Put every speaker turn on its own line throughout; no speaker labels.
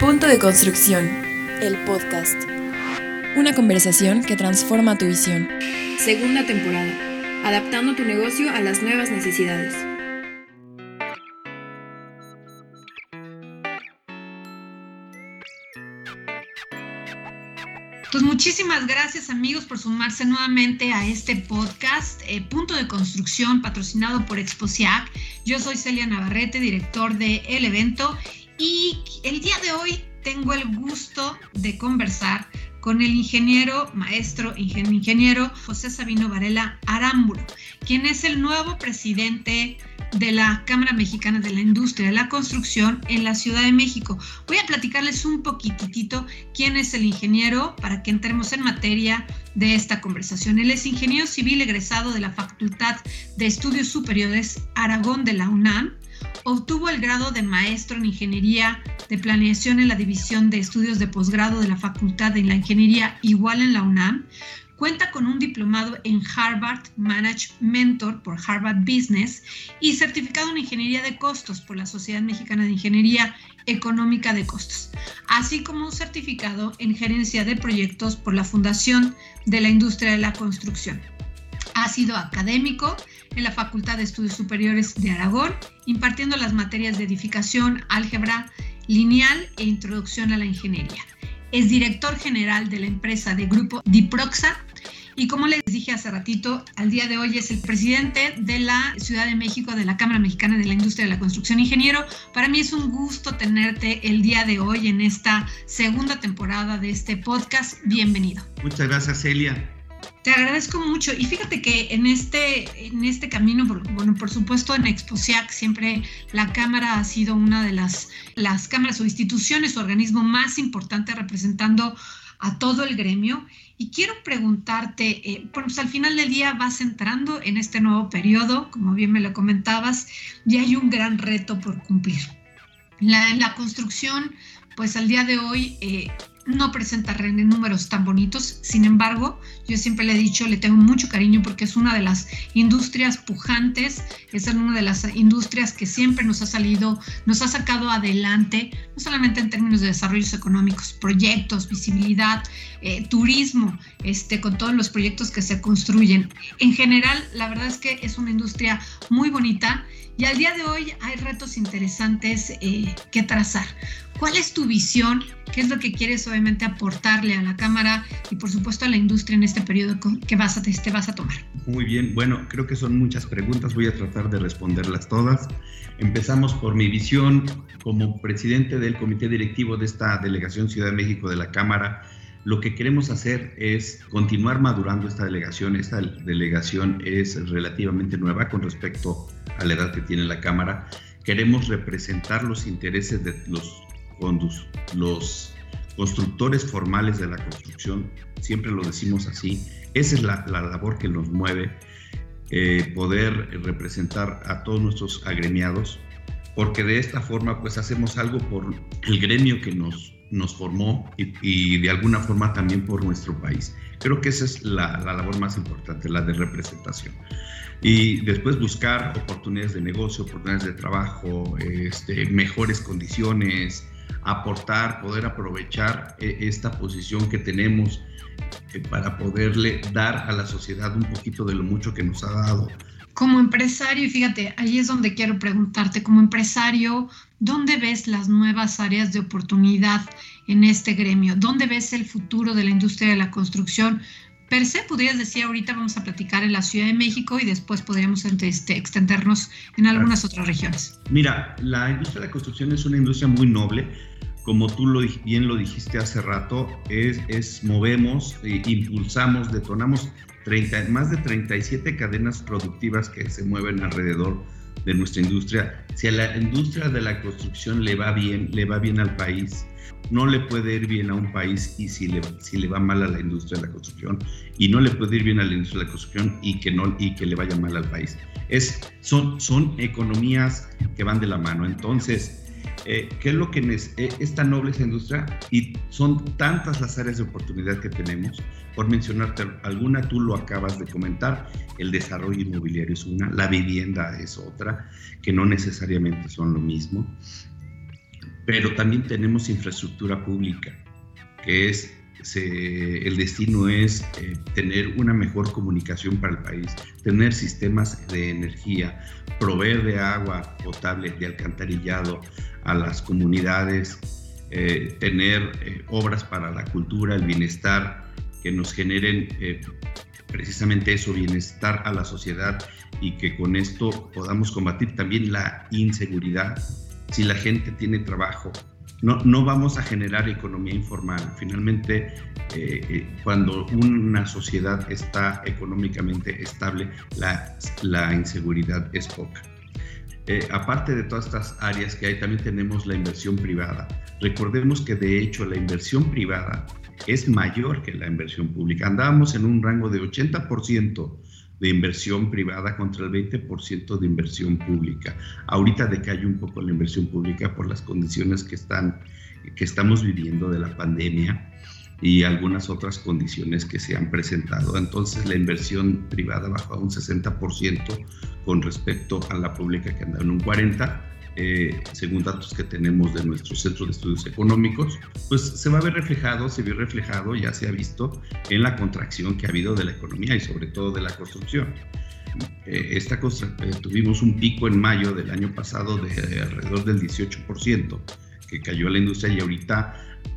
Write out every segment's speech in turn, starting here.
Punto de construcción.
El podcast.
Una conversación que transforma tu visión.
Segunda temporada. Adaptando tu negocio a las nuevas necesidades.
Pues muchísimas gracias amigos por sumarse nuevamente a este podcast eh, Punto de Construcción patrocinado por Exposiac. Yo soy Celia Navarrete, director del el evento y el día de hoy tengo el gusto de conversar con el ingeniero, maestro, ingeniero José Sabino Varela Arámbulo, quien es el nuevo presidente de la Cámara Mexicana de la Industria de la Construcción en la Ciudad de México. Voy a platicarles un poquitito quién es el ingeniero para que entremos en materia de esta conversación. Él es ingeniero civil egresado de la Facultad de Estudios Superiores Aragón de la UNAM. Obtuvo el grado de maestro en Ingeniería de Planeación en la División de Estudios de Posgrado de la Facultad de la Ingeniería igual en la UNAM. Cuenta con un diplomado en Harvard Manage Mentor por Harvard Business y certificado en Ingeniería de Costos por la Sociedad Mexicana de Ingeniería Económica de Costos, así como un certificado en Gerencia de Proyectos por la Fundación de la Industria de la Construcción. Ha sido académico en la Facultad de Estudios Superiores de Aragón, impartiendo las materias de edificación, álgebra lineal e introducción a la ingeniería. Es director general de la empresa de grupo Diproxa y como les dije hace ratito, al día de hoy es el presidente de la Ciudad de México, de la Cámara Mexicana de la Industria de la Construcción Ingeniero. Para mí es un gusto tenerte el día de hoy en esta segunda temporada de este podcast. Bienvenido.
Muchas gracias, Celia.
Te agradezco mucho y fíjate que en este, en este camino, bueno, por supuesto en Exposiac siempre la Cámara ha sido una de las, las cámaras o instituciones o organismo más importante representando a todo el gremio. Y quiero preguntarte, eh, pues al final del día vas entrando en este nuevo periodo, como bien me lo comentabas, y hay un gran reto por cumplir. La, la construcción, pues al día de hoy eh, no presenta números tan bonitos, sin embargo, yo siempre le he dicho, le tengo mucho cariño porque es una de las industrias pujantes, es una de las industrias que siempre nos ha salido, nos ha sacado adelante, no solamente en términos de desarrollos económicos, proyectos, visibilidad, eh, turismo, este, con todos los proyectos que se construyen. En general, la verdad es que es una industria muy bonita y al día de hoy hay retos interesantes eh, que trazar. ¿Cuál es tu visión? ¿Qué es lo que quieres obviamente aportarle a la Cámara y por supuesto a la industria en este periodo que vas a, te vas a tomar?
Muy bien, bueno, creo que son muchas preguntas, voy a tratar de responderlas todas. Empezamos por mi visión como presidente del comité directivo de esta delegación Ciudad de México de la Cámara. Lo que queremos hacer es continuar madurando esta delegación. Esta delegación es relativamente nueva con respecto a la edad que tiene la Cámara. Queremos representar los intereses de los constructores formales de la construcción, siempre lo decimos así, esa es la, labor que nos mueve, eh, poder representar a todos nuestros agremiados, porque de esta forma pues hacemos algo por el gremio que nos, nos formó y, de alguna forma también por nuestro país. Creo que esa es la, la labor más importante, la de representación y después buscar oportunidades de negocio, oportunidades de trabajo, este, mejores condiciones, aportar, poder aprovechar eh, esta posición que tenemos eh, para poderle dar a la sociedad un poquito de lo mucho que nos ha dado.
Como empresario, fíjate, ahí es donde quiero preguntarte, como empresario, ¿dónde ves las nuevas áreas de oportunidad en este gremio? ¿Dónde ves el futuro de la industria de la construcción? Per se, podrías decir, ahorita vamos a platicar en la Ciudad de México y después podríamos este, extendernos en algunas otras regiones.
Mira, la industria de la construcción es una industria muy noble. Como tú bien lo dijiste hace rato, es, movemos, e impulsamos, detonamos 30, más de 37 cadenas productivas que se mueven alrededor de nuestra industria. Si a la industria de la construcción le va bien, le va bien al país, no le puede ir bien a un país y si le, va mal a la industria de la construcción y no le puede ir bien a la industria de la construcción y que, no, y que le vaya mal al país. Son, son economías que van de la mano. Entonces, eh, ¿qué es lo que es, eh, esta noble esa industria? Y son tantas las áreas de oportunidad que tenemos. Por mencionarte alguna, tú lo acabas de comentar, el desarrollo inmobiliario es una, la vivienda es otra, que no necesariamente son lo mismo pero también tenemos infraestructura pública, que es el destino es eh, tener una mejor comunicación para el país, tener sistemas de energía, proveer de agua potable, de alcantarillado a las comunidades, eh, tener eh, obras para la cultura, el bienestar, que nos generen precisamente eso, bienestar a la sociedad y que con esto podamos combatir también la inseguridad. Si la gente tiene trabajo, no, no vamos a generar economía informal. Finalmente, eh, eh, cuando una sociedad está económicamente estable, la, la inseguridad es poca. Eh, aparte de todas estas áreas que hay, también tenemos la inversión privada. Recordemos que de hecho la inversión privada es mayor que la inversión pública. Andábamos en un rango de 80% de inversión privada contra el 20% de inversión pública. Ahorita decae un poco la inversión pública por las condiciones que, están, que estamos viviendo de la pandemia y algunas otras condiciones que se han presentado. Entonces la inversión privada bajó a un 60% con respecto a la pública que anda en un 40%. Eh, según datos que tenemos de nuestro Centro de Estudios Económicos, pues se va a ver reflejado, se vio reflejado, ya se ha visto en la contracción que ha habido de la economía y sobre todo de la construcción. Eh, esta eh, tuvimos un pico en mayo del año pasado de alrededor del 18% que cayó la industria y ahorita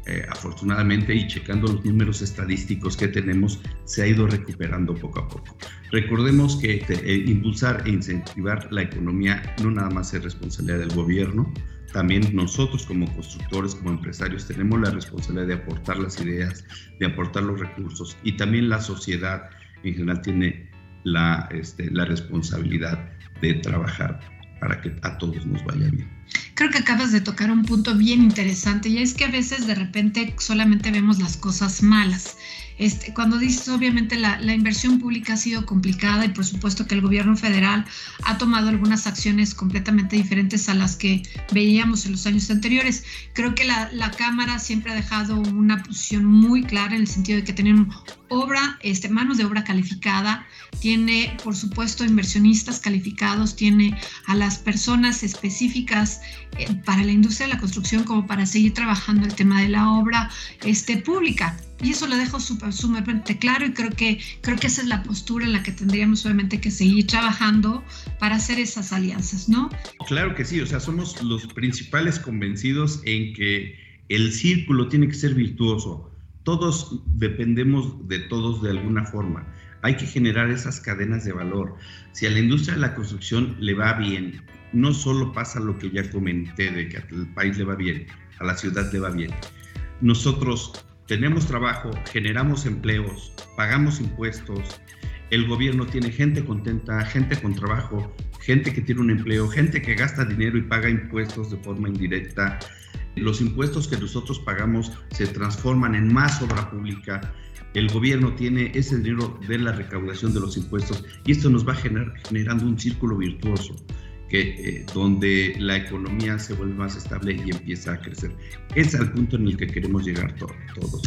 eh, afortunadamente y checando los números estadísticos que tenemos, se ha ido recuperando poco a poco. Recordemos que eh, impulsar e incentivar la economía no nada más es responsabilidad del gobierno, también nosotros como constructores, como empresarios, tenemos la responsabilidad de aportar las ideas, de aportar los recursos y también la sociedad en general tiene la, este, la responsabilidad de trabajar para que a todos nos vaya bien.
Creo que acabas de tocar un punto bien interesante y es que a veces de repente solamente vemos las cosas malas. Este, cuando dices, obviamente la, la, inversión pública ha sido complicada y por supuesto que el gobierno federal ha tomado algunas acciones completamente diferentes a las que veíamos en los años anteriores. Creo que la, la Cámara siempre ha dejado una posición muy clara en el sentido de que tienen obra, este, manos de obra calificada, tiene por supuesto inversionistas calificados, tiene a las personas específicas eh, para la industria de la construcción como para seguir trabajando el tema de la obra este, pública. Y eso lo dejo sumamente claro y creo que, creo que esa es la postura en la que tendríamos obviamente que seguir trabajando para hacer esas alianzas, ¿no?
Claro que sí, o sea, somos los principales convencidos en que el círculo tiene que ser virtuoso. Todos dependemos de todos de alguna forma. Hay que generar esas cadenas de valor. Si a la industria de la construcción le va bien, no solo pasa lo que ya comenté de que al país le va bien, a la ciudad le va bien. Nosotros tenemos trabajo, generamos empleos, pagamos impuestos, el gobierno tiene gente contenta, gente con trabajo, gente que tiene un empleo, gente que gasta dinero y paga impuestos de forma indirecta. Los impuestos que nosotros pagamos se transforman en más obra pública. El gobierno tiene ese dinero de la recaudación de los impuestos y esto nos va generando un círculo virtuoso que, eh, donde la economía se vuelve más estable y empieza a crecer. Es al punto en el que queremos llegar todos.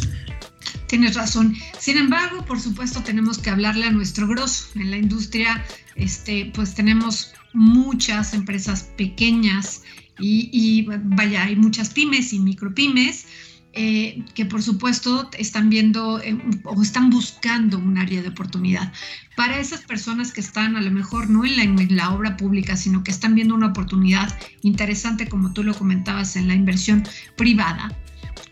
Tienes razón. Sin embargo, por supuesto, tenemos que hablarle a nuestro grosso. En la industria, este, pues tenemos muchas empresas pequeñas y, vaya, hay muchas pymes y micropymes eh, que por supuesto están viendo eh, o están buscando un área de oportunidad. Para esas personas que están a lo mejor no en la, en la obra pública, sino que están viendo una oportunidad interesante, como tú lo comentabas, en la inversión privada,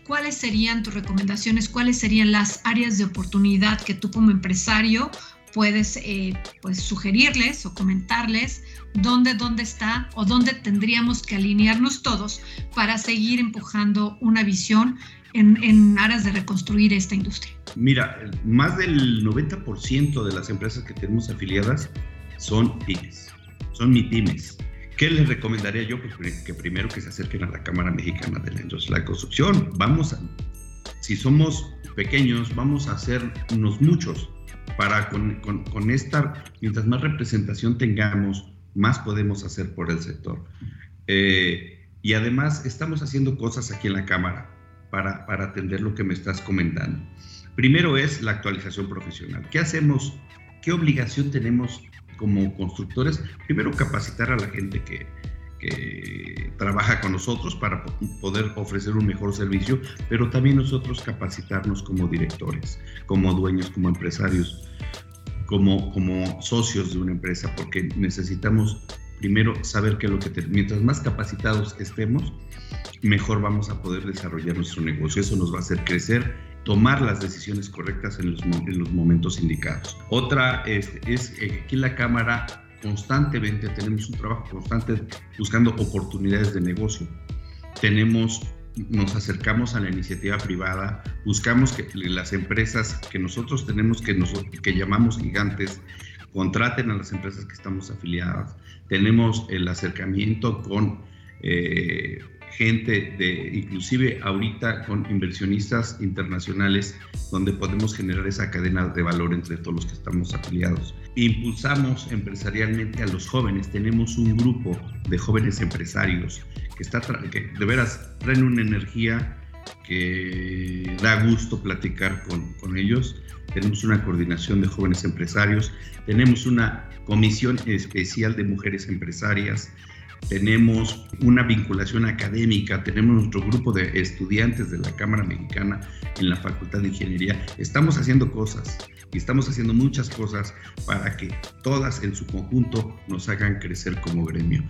¿cuáles serían tus recomendaciones? ¿Cuáles serían las áreas de oportunidad que tú como empresario puedes eh, pues, sugerirles o comentarles dónde, dónde está o dónde tendríamos que alinearnos todos para seguir empujando una visión en, en aras de reconstruir esta industria.
Mira, más del 90% de las empresas que tenemos afiliadas son pymes, son mi pymes. ¿Qué les recomendaría yo? Pues que primero que se acerquen a la Cámara Mexicana de la Industria de la Construcción. Vamos a, si somos pequeños, vamos a hacer unos muchos para con, con, esta, mientras más representación tengamos, más podemos hacer por el sector. Eh, y además estamos haciendo cosas aquí en la Cámara para, para atender lo que me estás comentando. Primero es la actualización profesional. ¿Qué hacemos? ¿Qué obligación tenemos como constructores? Primero capacitar a la gente que, trabaja con nosotros para poder ofrecer un mejor servicio, pero también nosotros capacitarnos como directores, como dueños, como empresarios, como, como socios de una empresa, porque necesitamos primero saber que lo que mientras más capacitados estemos, mejor vamos a poder desarrollar nuestro negocio. Eso nos va a hacer crecer, tomar las decisiones correctas en los, en los momentos indicados. Otra es, es que aquí la Cámara constantemente tenemos un trabajo constante buscando oportunidades de negocio. Tenemos nos acercamos a la iniciativa privada, buscamos que las empresas que nosotros tenemos, que, nosotros, que llamamos gigantes, contraten a las empresas que estamos afiliadas. Tenemos el acercamiento con eh, gente de, inclusive ahorita con inversionistas internacionales, donde podemos generar esa cadena de valor entre todos los que estamos afiliados. Impulsamos empresarialmente a los jóvenes, tenemos un grupo de jóvenes empresarios que, está, que de veras traen una energía que da gusto platicar con, con ellos. Tenemos una coordinación de jóvenes empresarios, tenemos una comisión especial de mujeres empresarias, tenemos una vinculación académica, tenemos nuestro grupo de estudiantes de la Cámara Mexicana en la Facultad de Ingeniería. Estamos haciendo cosas y estamos haciendo muchas cosas para que todas en su conjunto nos hagan crecer como gremio.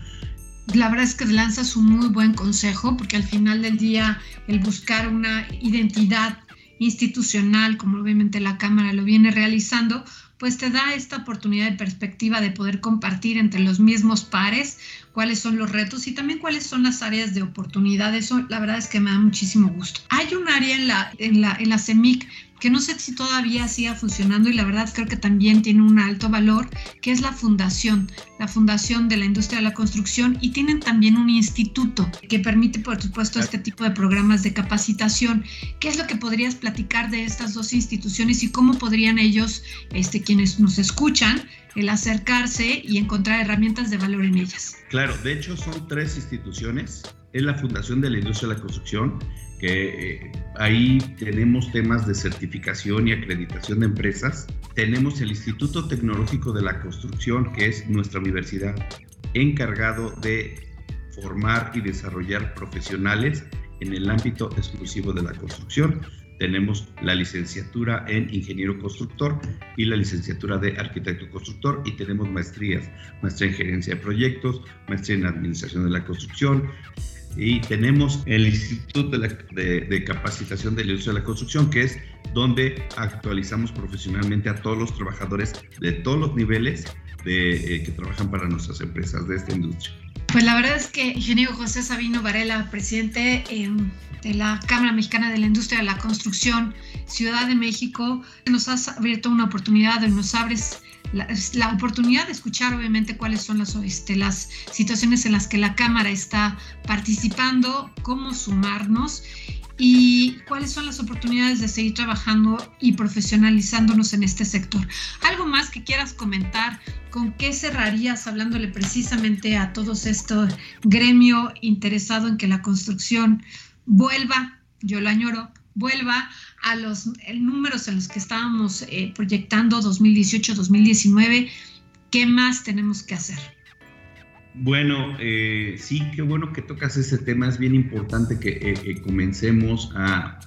La verdad es que lanzas un muy buen consejo porque al final del día el buscar una identidad institucional, como obviamente la Cámara lo viene realizando, pues te da esta oportunidad de perspectiva de poder compartir entre los mismos pares cuáles son los retos y también cuáles son las áreas de oportunidad. Eso la verdad es que me da muchísimo gusto. Hay un área en la, en la, en la CEMIC que no sé si todavía siga funcionando y la verdad creo que también tiene un alto valor, que es la fundación, la fundación de la industria de la construcción y tienen también un instituto que permite, por supuesto, este tipo de programas de capacitación. ¿Qué es lo que podrías platicar de estas dos instituciones y cómo podrían ellos, este, quienes nos escuchan, el acercarse y encontrar herramientas de valor en ellas?
Claro, de hecho son tres instituciones. Es la Fundación de la Industria de la Construcción, que eh, ahí tenemos temas de certificación y acreditación de empresas. Tenemos el Instituto Tecnológico de la Construcción, que es nuestra universidad, encargado de formar y desarrollar profesionales en el ámbito exclusivo de la construcción. Tenemos la licenciatura en ingeniero constructor y la licenciatura de arquitecto constructor y tenemos maestrías, maestría en gerencia de proyectos, maestría en administración de la construcción, y tenemos el Instituto de, Capacitación de la Industria de la Construcción, que es donde actualizamos profesionalmente a todos los trabajadores de todos los niveles de, eh, que trabajan para nuestras empresas de esta industria.
Pues la verdad es que ingeniero José Sabino Varela, presidente em, de la Cámara Mexicana de la Industria de la Construcción, Ciudad de México, nos has abierto una oportunidad nos abres la, oportunidad de escuchar obviamente cuáles son las, este, las situaciones en las que la Cámara está participando, cómo sumarnos y cuáles son las oportunidades de seguir trabajando y profesionalizándonos en este sector. ¿Algo más que quieras comentar? ¿Con qué cerrarías hablándole precisamente a todos este gremio interesado en que la construcción vuelva, yo lo añoro, vuelva a los números en los que estábamos eh, proyectando 2018-2019, ¿qué más tenemos que hacer?
Bueno, eh, sí, qué bueno que tocas ese tema. Es bien importante que eh, comencemos a,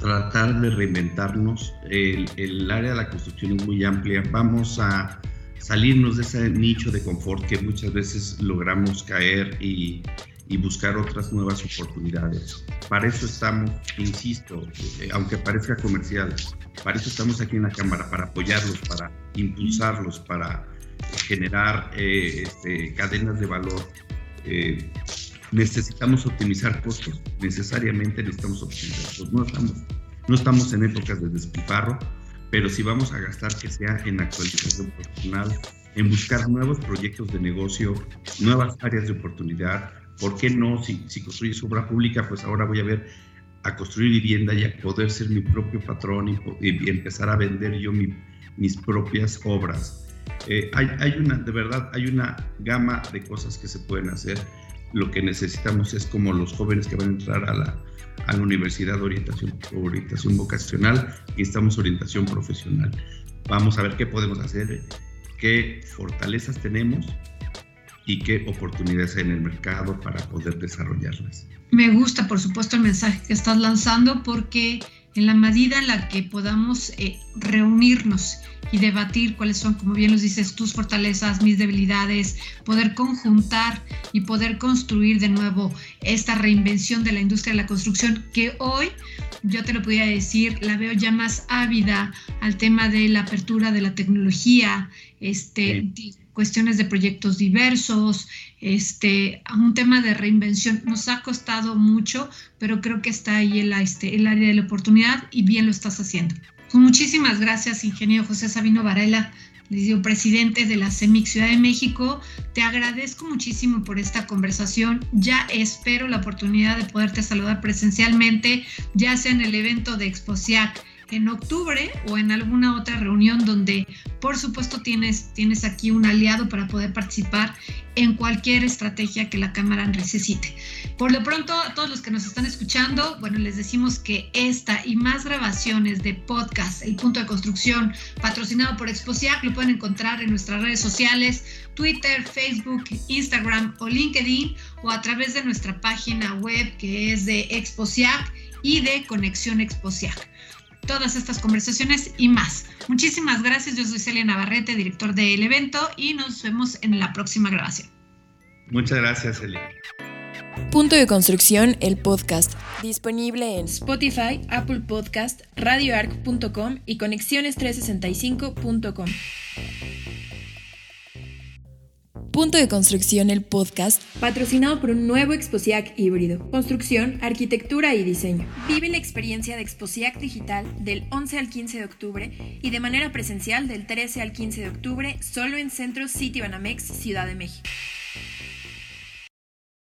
tratar de reinventarnos. El, el, área de la construcción es muy amplia. Vamos a salirnos de ese nicho de confort que muchas veces logramos caer y, y buscar otras nuevas oportunidades. Para eso estamos, insisto, eh, aunque parezca comercial, para eso estamos aquí en la Cámara, para apoyarlos, para impulsarlos, para generar eh, este, cadenas de valor. Eh, necesitamos optimizar costos, necesariamente necesitamos optimizar costos. No estamos, no estamos en épocas de despilfarro, pero si vamos a gastar que sea en actualización profesional, en buscar nuevos proyectos de negocio, nuevas áreas de oportunidad, ¿Por qué no? Si, si construyes obra pública, pues ahora voy a ver a construir vivienda y a poder ser mi propio patrón y, empezar a vender yo mis propias obras. Eh, hay, una, de verdad, hay una gama de cosas que se pueden hacer. Lo que necesitamos es como los jóvenes que van a entrar a la, a la universidad de orientación, orientación vocacional y estamos orientación profesional. Vamos a ver qué podemos hacer, qué fortalezas tenemos y qué oportunidades hay en el mercado para poder desarrollarlas.
Me gusta, por supuesto, el mensaje que estás lanzando porque en la medida en la que podamos eh, reunirnos y debatir cuáles son, como bien los dices, tus fortalezas, mis debilidades, poder conjuntar y poder construir de nuevo esta reinvención de la industria de la construcción que hoy, yo te lo podría decir, la veo ya más ávida al tema de la apertura de la tecnología, este, cuestiones de proyectos diversos, este, un tema de reinvención. Nos ha costado mucho, pero creo que está ahí el, este, el área de la oportunidad y bien lo estás haciendo. Pues muchísimas gracias, ingeniero José Sabino Varela, presidente de la CEMIC Ciudad de México. Te agradezco muchísimo por esta conversación. Ya espero la oportunidad de poderte saludar presencialmente, ya sea en el evento de Exposiac en octubre o en alguna otra reunión donde por supuesto tienes, tienes aquí un aliado para poder participar en cualquier estrategia que la Cámara necesite. Por lo pronto, a todos los que nos están escuchando, bueno, les decimos que esta y más grabaciones de podcast, El Punto de Construcción, patrocinado por Exposiac, lo pueden encontrar en nuestras redes sociales, Twitter, Facebook, Instagram o LinkedIn, o a través de nuestra página web que es de Exposiac y de Conexión Exposiac todas estas conversaciones y más. Muchísimas gracias. Yo soy Celia Navarrete, director del evento, y nos vemos en la próxima grabación.
Muchas gracias, Celia.
Punto de construcción, el podcast, disponible en Spotify, Apple Podcast, radioarc.com y conexiones365.com. Punto de Construcción, el podcast, patrocinado por un nuevo Exposiac híbrido. Construcción, arquitectura y diseño. Vive la experiencia de Exposiac Digital del 11 al 15 de octubre y de manera presencial del 13 al 15 de octubre solo en Centro City Banamex, Ciudad de México.